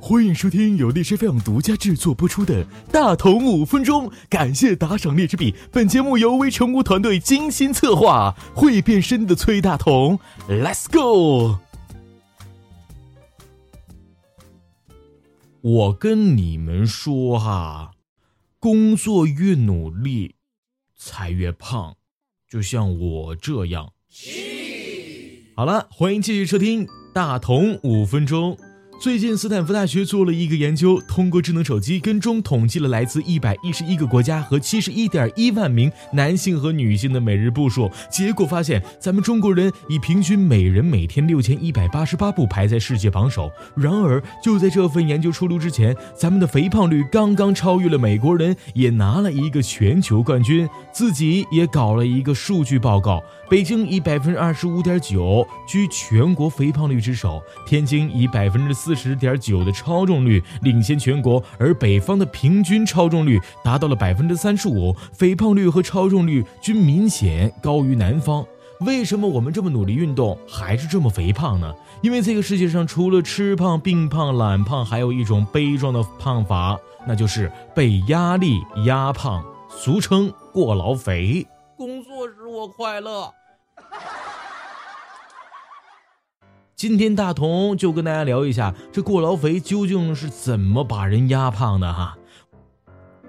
欢迎收听由荔枝 FM 独家制作播出的《大同五分钟》，感谢打赏荔枝币。本节目由微成功团队精心策划，会变身的崔大同，Let's go！我跟你们说哈，工作越努力，才越胖，就像我这样。好了，欢迎继续收听《大同五分钟》。最近，斯坦福大学做了一个研究，通过智能手机跟踪统计了来自一百一十一个国家和七十一点一万名男性和女性的每日步数。结果发现，咱们中国人以平均每人每天六千一百八十八步排在世界榜首。然而，就在这份研究出炉之前，咱们的肥胖率刚刚超越了美国人，也拿了一个全球冠军。自己也搞了一个数据报告，北京以百分之二十五点九居全国肥胖率之首，天津以百分之四四十点九的超重率领先全国，而北方的平均超重率达到了百分之三十五，肥胖率和超重率均明显高于南方。为什么我们这么努力运动，还是这么肥胖呢？因为这个世界上除了吃胖、病胖、懒胖，还有一种悲壮的胖法，那就是被压力压胖，俗称过劳肥。工作使我快乐。今天大同就跟大家聊一下，这过劳肥究竟是怎么把人压胖的哈。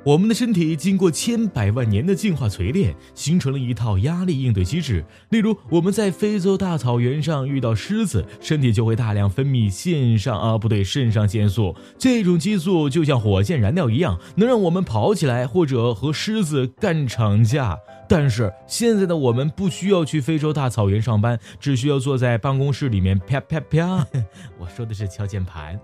我们的身体经过千百万年的进化锤炼，形成了一套压力应对机制。例如，我们在非洲大草原上遇到狮子，身体就会大量分泌腺上啊，不对，肾上腺素。这种激素就像火箭燃料一样，能让我们跑起来或者和狮子干场架。但是现在的我们不需要去非洲大草原上班，只需要坐在办公室里面啪啪啪。我说的是敲键盘。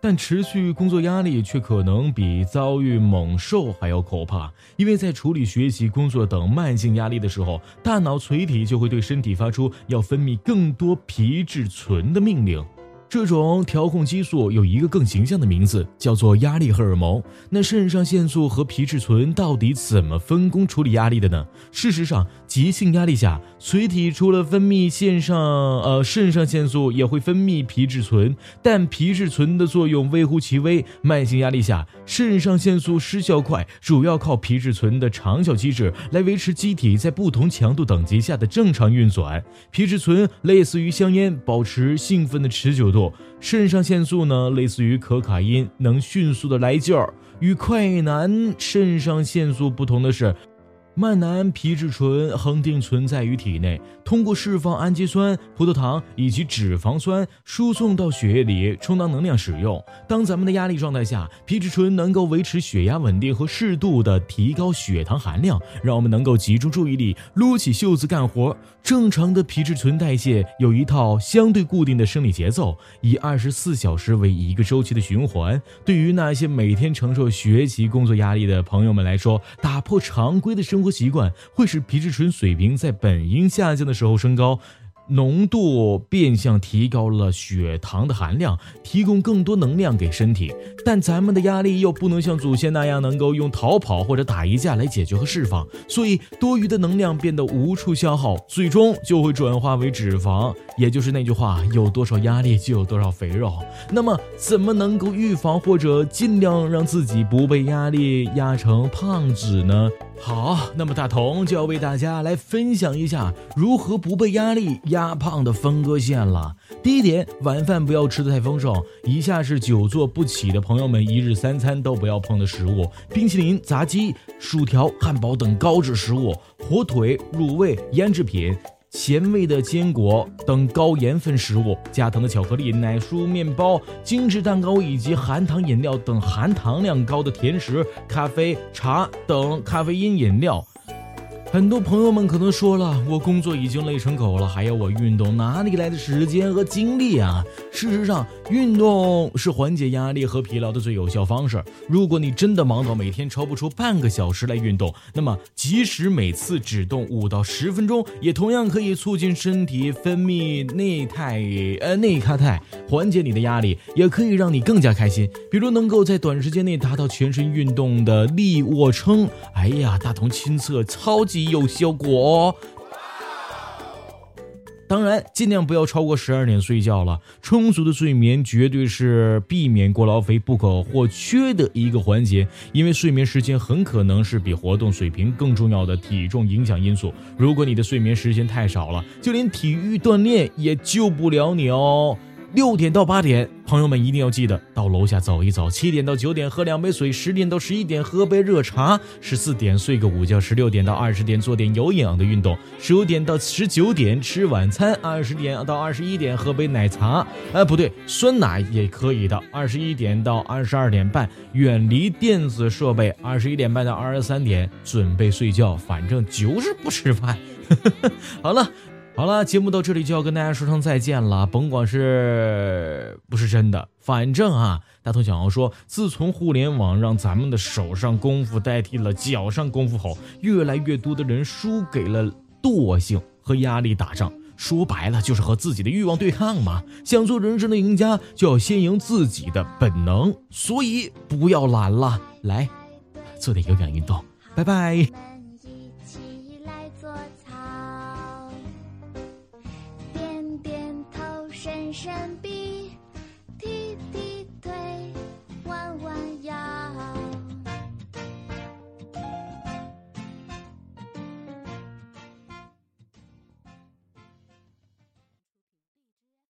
但持续工作压力却可能比遭遇猛兽还要可怕，因为在处理学习、工作等慢性压力的时候，大脑垂体就会对身体发出要分泌更多皮质醇的命令。这种调控激素有一个更形象的名字，叫做压力荷尔蒙。那肾上腺素和皮质醇到底怎么分工处理压力的呢？事实上，急性压力下，垂体除了分泌腺上呃肾上腺素，也会分泌皮质醇，但皮质醇的作用微乎其微。慢性压力下，肾上腺素失效快，主要靠皮质醇的长效机制来维持机体在不同强度等级下的正常运转。皮质醇类似于香烟，保持兴奋的持久度。肾上腺素呢，类似于可卡因，能迅速的来劲儿。与快男肾上腺素不同的是。慢男皮质醇恒定存在于体内，通过释放氨基酸、葡萄糖以及脂肪酸输送到血液里，充当能量使用。当咱们的压力状态下，皮质醇能够维持血压稳定和适度的提高血糖含量，让我们能够集中注意力，撸起袖子干活。正常的皮质醇代谢有一套相对固定的生理节奏，以二十四小时为一个周期的循环。对于那些每天承受学习、工作压力的朋友们来说，打破常规的生活。习惯会使皮质醇水平在本应下降的时候升高。浓度变相提高了血糖的含量，提供更多能量给身体。但咱们的压力又不能像祖先那样能够用逃跑或者打一架来解决和释放，所以多余的能量变得无处消耗，最终就会转化为脂肪。也就是那句话，有多少压力就有多少肥肉。那么，怎么能够预防或者尽量让自己不被压力压成胖子呢？好，那么大同就要为大家来分享一下如何不被压力压。胖的分割线了。第一点，晚饭不要吃的太丰盛。以下是久坐不起的朋友们一日三餐都不要碰的食物：冰淇淋、炸鸡、薯条、汉堡等高脂食物；火腿、卤味、腌制品、咸味的坚果等高盐分食物；加糖的巧克力、奶酥、面包、精致蛋糕以及含糖饮料等含糖量高的甜食；咖啡、茶等咖啡因饮料。很多朋友们可能说了，我工作已经累成狗了，还要我运动，哪里来的时间和精力啊？事实上，运动是缓解压力和疲劳的最有效方式。如果你真的忙到每天抽不出半个小时来运动，那么即使每次只动五到十分钟，也同样可以促进身体分泌内肽呃内咖肽，缓解你的压力，也可以让你更加开心。比如能够在短时间内达到全身运动的力卧撑，哎呀，大同亲测超级。有效果哦。当然，尽量不要超过十二点睡觉了。充足的睡眠绝对是避免过劳肥不可或缺的一个环节，因为睡眠时间很可能是比活动水平更重要的体重影响因素。如果你的睡眠时间太少了，就连体育锻炼也救不了你哦。六点到八点，朋友们一定要记得到楼下走一走。七点到九点喝两杯水，十点到十一点喝杯热茶，十四点睡个午觉，十六点到二十点做点有氧的运动，十五点到十九点吃晚餐，二十点到二十一点喝杯奶茶，哎，不对，酸奶也可以的。二十一点到二十二点半远离电子设备，二十一点半到二十三点准备睡觉，反正就是不吃饭。好了。好了，节目到这里就要跟大家说声再见了。甭管是不是真的，反正啊，大头想要说，自从互联网让咱们的手上功夫代替了脚上功夫后，越来越多的人输给了惰性和压力打仗。说白了，就是和自己的欲望对抗嘛。想做人生的赢家，就要先赢自己的本能。所以不要懒了，来做点有氧运动。拜拜。